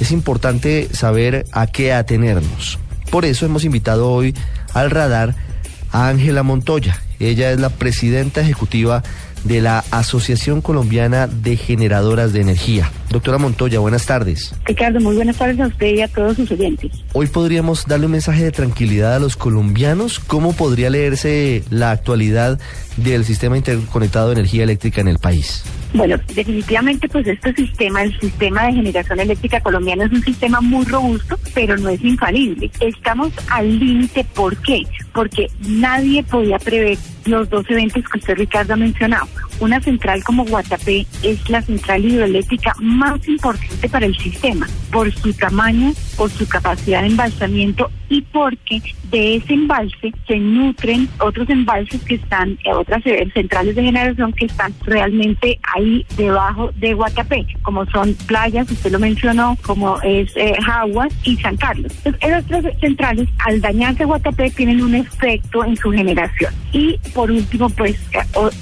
es importante saber a qué atenernos. Por eso hemos invitado hoy al radar a Ángela Montoya. Ella es la presidenta ejecutiva de la Asociación Colombiana de Generadoras de Energía. Doctora Montoya, buenas tardes. Ricardo, muy buenas tardes a usted y a todos sus oyentes. Hoy podríamos darle un mensaje de tranquilidad a los colombianos. ¿Cómo podría leerse la actualidad del sistema interconectado de energía eléctrica en el país? Bueno, definitivamente pues este sistema, el sistema de generación eléctrica colombiano es un sistema muy robusto, pero no es infalible. Estamos al límite, ¿por qué? Porque nadie podía prever los dos eventos que usted, Ricardo, ha mencionado. Una central como Guatapé es la central hidroeléctrica más importante para el sistema, por su tamaño, por su capacidad de embalsamiento y porque de ese embalse se nutren otros embalses que están, eh, otras eh, centrales de generación que están realmente ahí debajo de Guatapé, como son playas, usted lo mencionó, como es eh, Jaguas y San Carlos. Entonces, esas tres centrales, al dañarse Guatapé, tienen un efecto en su generación. Y por último, pues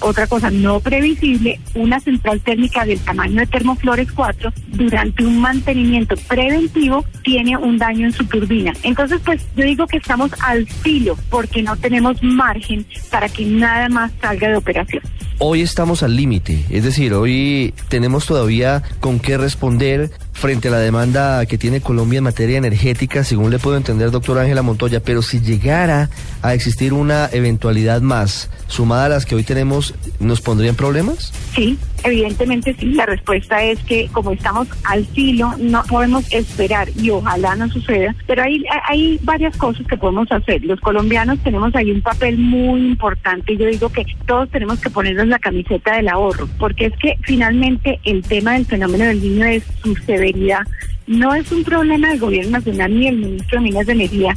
otra cosa no previsible, una central térmica del tamaño de Termoflores 4, durante un mantenimiento preventivo, tiene un daño en su turbina. Entonces, pues yo digo que estamos al filo porque no tenemos margen para que nada más salga de operación. Hoy estamos al límite, es decir, hoy tenemos todavía con qué responder frente a la demanda que tiene Colombia en materia energética, según le puedo entender, doctora Ángela Montoya, pero si llegara a existir una eventualidad más, sumada a las que hoy tenemos, ¿nos pondrían problemas? Sí, evidentemente sí. La respuesta es que como estamos al filo, no podemos esperar y ojalá no suceda, pero hay, hay varias cosas que podemos hacer. Los colombianos tenemos ahí un papel muy importante y yo digo que todos tenemos que ponernos la camiseta del ahorro, porque es que finalmente el tema del fenómeno del niño es su severidad. No es un problema del gobierno nacional ni del ministro de Minas de Energía,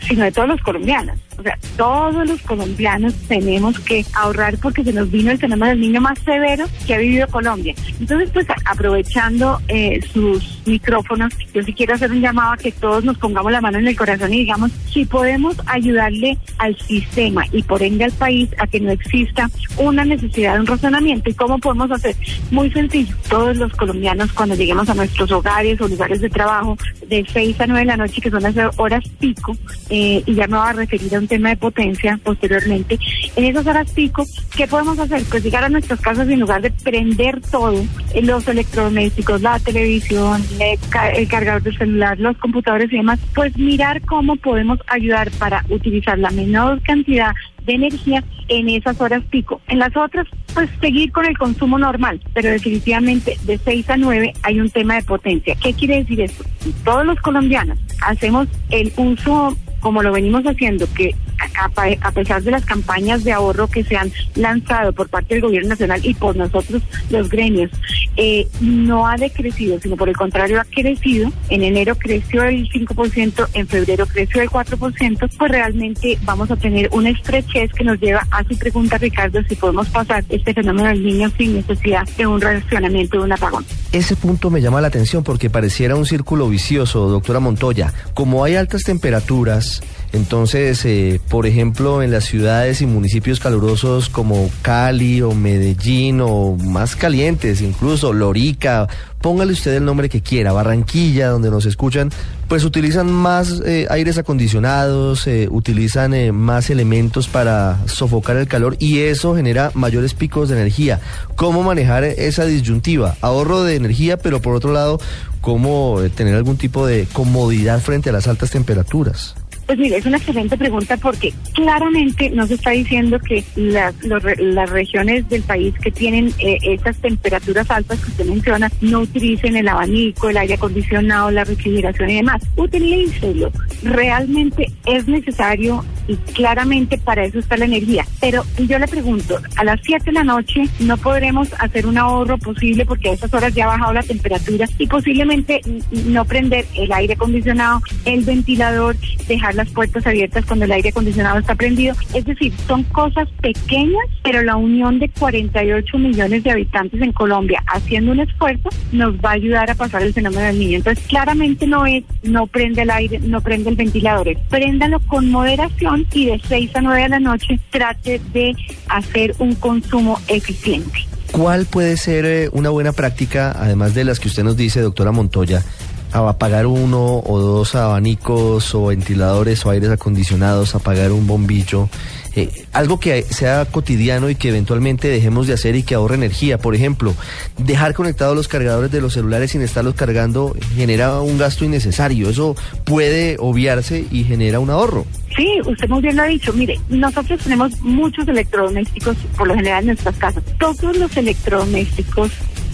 sino de todos los colombianos. O sea, todos los colombianos tenemos que ahorrar porque se nos vino el fenómeno del niño más severo que ha vivido Colombia. Entonces, pues aprovechando eh, sus micrófonos, yo sí quiero hacer un llamado a que todos nos pongamos la mano en el corazón y digamos si podemos ayudarle al sistema y por ende al país a que no exista una necesidad de un razonamiento. ¿Y cómo podemos hacer? Muy sencillo. Todos los colombianos cuando lleguemos a nuestros hogares o lugares de trabajo de 6 a 9 de la noche, que son las horas pico, eh, y ya me voy a referir a un tema de potencia posteriormente. En esas horas pico, ¿qué podemos hacer? Pues llegar a nuestras casas en lugar de prender todo, eh, los electrodomésticos, la televisión, el cargador del celular, los computadores y demás, pues mirar cómo podemos ayudar para utilizar la menor cantidad de energía en esas horas pico. En las otras, pues seguir con el consumo normal, pero definitivamente de 6 a 9 hay un tema de potencia. ¿Qué quiere decir esto? todos los colombianos hacemos el uso como lo venimos haciendo, que a, pesar de las campañas de ahorro que se han lanzado por parte del gobierno nacional y por nosotros los gremios, eh, no ha decrecido, sino por el contrario ha crecido. En enero creció el 5%, en febrero creció el 4%, pues realmente vamos a tener una estrechez que nos lleva a su pregunta, Ricardo, si podemos pasar este fenómeno del niño sin necesidad de un reaccionamiento de un apagón. Ese punto me llama la atención porque pareciera un círculo vicioso, doctora Montoya. Como hay altas temperaturas, entonces, eh, por ejemplo, en las ciudades y municipios calurosos como Cali o Medellín o más calientes, incluso Lorica, póngale usted el nombre que quiera, Barranquilla, donde nos escuchan, pues utilizan más eh, aires acondicionados, eh, utilizan más elementos para sofocar el calor y eso genera mayores picos de energía. ¿Cómo manejar esa disyuntiva? Ahorro de energía, pero por otro lado, ¿cómo tener algún tipo de comodidad frente a las altas temperaturas? Pues mire, es una excelente pregunta porque claramente nos está diciendo que las, las regiones del país que tienen eh, estas temperaturas altas que usted menciona no utilicen el abanico, el aire acondicionado, la refrigeración y demás. Utilícelo. Realmente es necesario y claramente para eso está la energía. Pero yo le pregunto, a las 7 de la noche no podremos hacer un ahorro posible porque a esas horas ya ha bajado la temperatura y posiblemente no prender el aire acondicionado, el ventilador, dejar las puertas abiertas cuando el aire acondicionado está prendido. Es decir, son cosas pequeñas, pero la unión de 48 millones de habitantes en Colombia haciendo un esfuerzo nos va a ayudar a pasar el fenómeno del niño. Entonces, claramente no es no prende el aire, no prende el ventilador, es préndalo con moderación y de 6 a 9 de la noche trate de hacer un consumo eficiente. ¿Cuál puede ser eh, una buena práctica, además de las que usted nos dice, doctora Montoya, apagar uno o dos abanicos o ventiladores o aires acondicionados, apagar un bombillo, eh, algo que sea cotidiano y que eventualmente dejemos de hacer y que ahorre energía. Por ejemplo, dejar conectados los cargadores de los celulares sin estarlos cargando genera un gasto innecesario. Eso puede obviarse y genera un ahorro. Sí, usted muy bien lo ha dicho. Mire, nosotros tenemos muchos electrodomésticos, por lo general en nuestras casas. Todos los electrodomésticos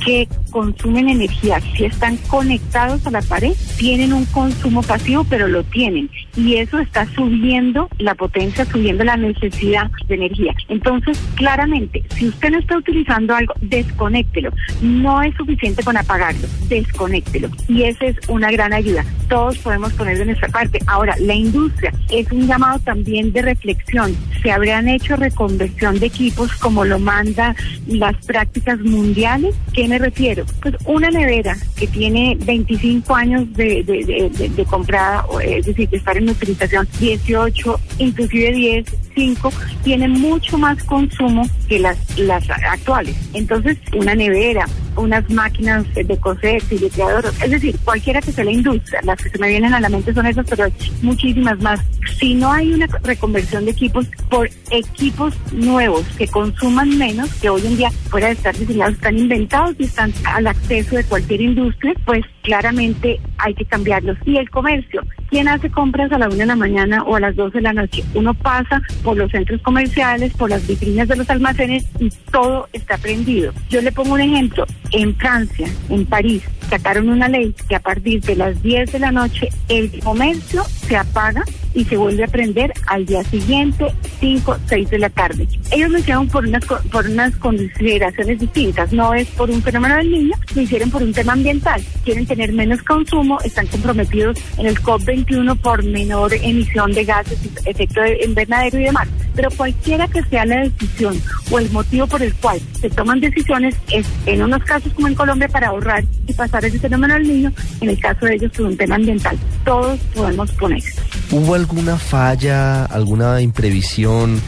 que consumen energía, si están conectados a la pared, tienen un consumo pasivo, pero lo tienen. Y eso está subiendo la potencia, subiendo la necesidad de energía. Entonces, claramente, si usted no está utilizando algo, desconéctelo. No es suficiente con apagarlo, desconéctelo. Y esa es una gran ayuda. Todos podemos poner de nuestra parte. Ahora, la industria es un llamado también de reflexión. Se habrían hecho reconversión de equipos como lo manda las prácticas mundiales que me refiero? Pues una nevera que tiene 25 años de, de, comprada, es decir, de estar en utilización, 18, inclusive 10, 5, tiene mucho más consumo que las, las actuales. Entonces, una nevera, unas máquinas de coser, fileteador, es decir, cualquiera que sea la industria, las que se me vienen a la mente son esas, pero hay muchísimas más. Si no hay una reconversión de equipos por equipos nuevos que consuman menos, que hoy en día fuera de estar diseñados, están inventados y están al acceso de cualquier industria, pues claramente hay que cambiarlos. Y el comercio, ¿quién hace compras a la una de la mañana o a las dos de la noche? Uno pasa por los centros comerciales, por las vitrinas de los almacenes y todo está prendido. Yo le pongo un ejemplo. En Francia, en París, sacaron una ley que a partir de las 10 de la noche el comercio se apaga y se vuelve a prender al día siguiente, 5, 6 de la tarde. Ellos lo hicieron por unas, por unas consideraciones distintas, no es por un fenómeno del niño, lo hicieron por un tema ambiental. Quieren tener menos consumo, están comprometidos en el COP21 por menor emisión de gases, efecto invernadero y demás. Pero cualquiera que sea la decisión o el motivo por el cual se toman decisiones es en unos casos como en Colombia para ahorrar y pasar ese fenómeno al niño, en el caso de ellos por un tema ambiental. Todos podemos poner. ¿Hubo alguna falla, alguna imprevisión?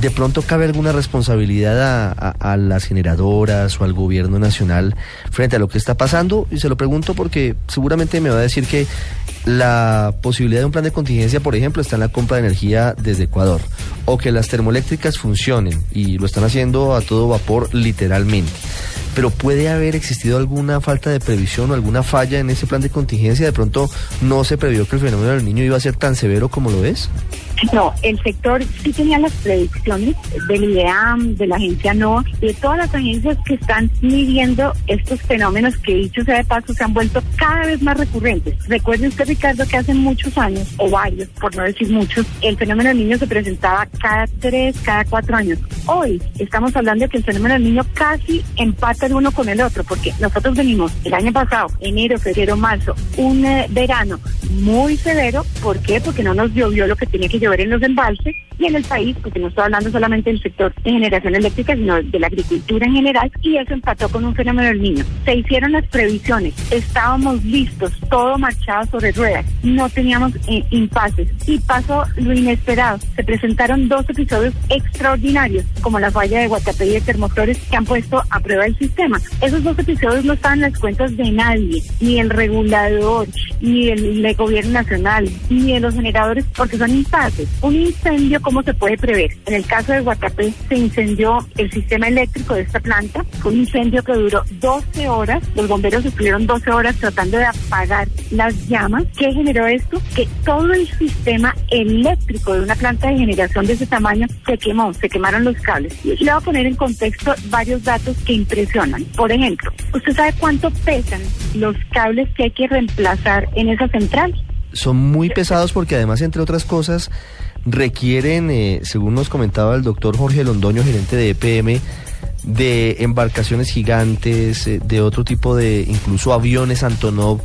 ¿De pronto cabe alguna responsabilidad a, las generadoras o al gobierno nacional frente a lo que está pasando? Y se lo pregunto porque seguramente me va a decir que la posibilidad de un plan de contingencia, por ejemplo, está en la compra de energía desde Ecuador, o que las termoeléctricas funcionen y lo están haciendo a todo vapor literalmente pero puede haber existido alguna falta de previsión o alguna falla en ese plan de contingencia. De pronto no se previó que el fenómeno del niño iba a ser tan severo como lo es. No, el sector sí tenía las predicciones del IDEAM, de la agencia NOAA, de todas las agencias que están midiendo estos fenómenos que dicho sea de paso se han vuelto cada vez más recurrentes. Recuerde usted, Ricardo, que hace muchos años, o varios, por no decir muchos, el fenómeno del niño se presentaba cada tres, cada cuatro años. Hoy estamos hablando de que el fenómeno del niño casi empata el uno con el otro, porque nosotros venimos el año pasado, enero, febrero, marzo, un eh, verano muy severo. ¿Por qué? Porque no nos llovió lo que tenía que llover en los embalses y en el país, porque no estoy hablando solamente del sector de generación eléctrica, sino de la agricultura en general, y eso empató con un fenómeno del niño. Se hicieron las previsiones, estábamos listos, todo marchado sobre ruedas, no teníamos eh, impases, y pasó lo inesperado. Se presentaron dos episodios extraordinarios, como la falla de Guatapé y de termotores, que han puesto a prueba el sistema. Esos dos episodios no estaban en las cuentas de nadie, ni el regulador, ni el, gobierno nacional, ni de los generadores, porque son impases. Un incendio ¿cómo se puede prever? En el caso de Guatapé se incendió el sistema eléctrico de esta planta, fue un incendio que duró 12 horas, los bomberos estuvieron 12 horas tratando de apagar las llamas. ¿Qué generó esto? Que todo el sistema eléctrico de una planta de generación de ese tamaño se quemó, se quemaron los cables. Y le voy a poner en contexto varios datos que impresionan. Por ejemplo, ¿usted sabe cuánto pesan los cables que hay que reemplazar en esa central? Son muy pesados porque además, entre otras cosas, requieren, eh, según nos comentaba el doctor Jorge Londoño, gerente de EPM, de embarcaciones gigantes, eh, de otro tipo de, incluso aviones Antonov,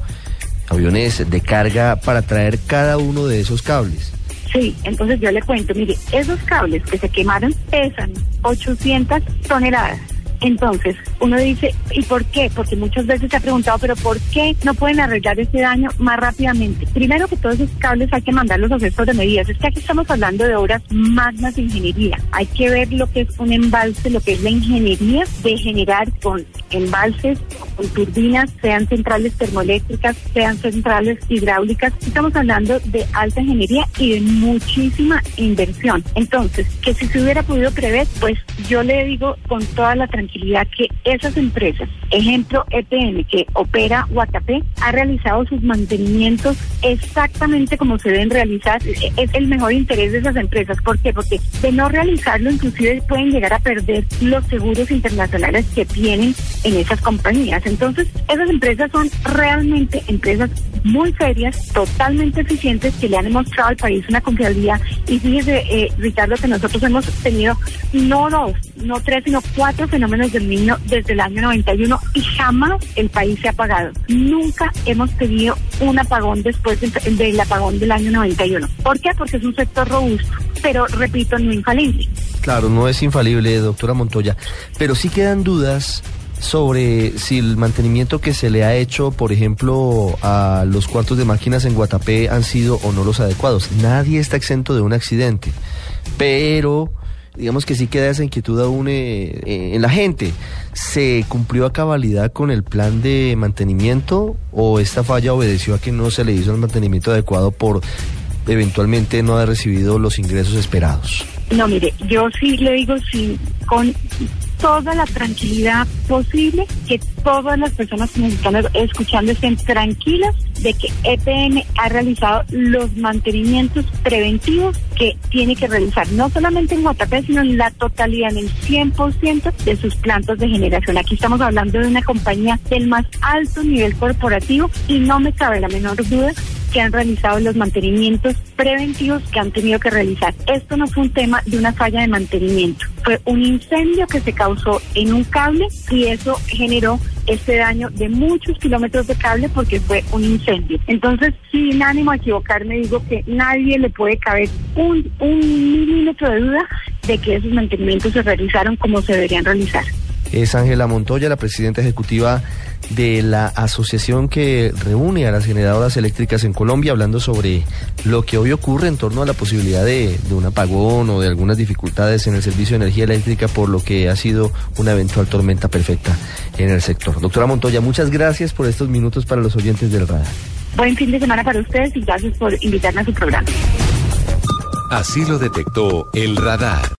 aviones de carga para traer cada uno de esos cables. Sí, entonces yo le cuento, mire, esos cables que se quemaron pesan 800 toneladas Entonces, uno dice, ¿y por qué? Porque muchas veces se ha preguntado, pero ¿por qué no pueden arreglar este daño más rápidamente? Primero que todos esos cables hay que mandarlos a cestos de medidas. Es que aquí estamos hablando de obras magnas de ingeniería. Hay que ver lo que es un embalse, lo que es la ingeniería de generar con embalses, con turbinas, sean centrales termoeléctricas, sean centrales hidráulicas. Estamos hablando de alta ingeniería y de muchísima inversión. Entonces, que si se hubiera podido prever, pues yo le digo con toda la tranquilidad que esas empresas, ejemplo EPM, que opera Guatapé, ha realizado sus mantenimientos exactamente como se deben realizar. Es el mejor interés de esas empresas. ¿Por qué? Porque de no realizarlo, inclusive pueden llegar a perder los seguros internacionales que tienen en esas compañías. Entonces, esas empresas son realmente empresas muy serias, totalmente eficientes, que le han demostrado al país una confiabilidad. Y fíjese, eh, Ricardo, que nosotros hemos tenido no dos, no tres, sino cuatro fenómenos del niño desde el año 91 y jamás el país se ha apagado. Nunca hemos tenido un apagón después del apagón del año 91. ¿Por qué? Porque es un sector robusto, pero repito, no infalible. Claro, no es infalible, doctora Montoya, pero sí quedan dudas sobre si el mantenimiento que se le ha hecho, por ejemplo, a los cuartos de máquinas en Guatapé han sido o no los adecuados. Nadie está exento de un accidente, pero digamos que sí queda esa inquietud aún eh, eh, en la gente. ¿Se cumplió a cabalidad con el plan de mantenimiento o esta falla obedeció a que no se le hizo el mantenimiento adecuado por eventualmente no haber recibido los ingresos esperados? No, mire, yo sí le digo sí, con toda la tranquilidad posible, que todas las personas que nos están escuchando estén tranquilas de que EPM ha realizado los mantenimientos preventivos que tiene que realizar, no solamente en Guatapé, sino en la totalidad, en el 100% de sus plantas de generación. Aquí estamos hablando de una compañía del más alto nivel corporativo y no me cabe la menor duda que han realizado los mantenimientos preventivos que han tenido que realizar. Esto no fue un tema de una falla de mantenimiento, fue un incendio que se causó en un cable y eso generó este daño de muchos kilómetros de cable porque fue un incendio. Entonces, sin ánimo a equivocarme, digo que nadie le puede caber un, un milímetro de duda de que esos mantenimientos se realizaron como se deberían realizar. Es Ángela Montoya, la presidenta ejecutiva de la asociación que reúne a las generadoras eléctricas en Colombia, hablando sobre lo que hoy ocurre en torno a la posibilidad de, un apagón o de algunas dificultades en el servicio de energía eléctrica por lo que ha sido una eventual tormenta perfecta en el sector. Doctora Montoya, muchas gracias por estos minutos para los oyentes del radar. Buen fin de semana para ustedes y gracias por invitarme a su programa. Así lo detectó el radar.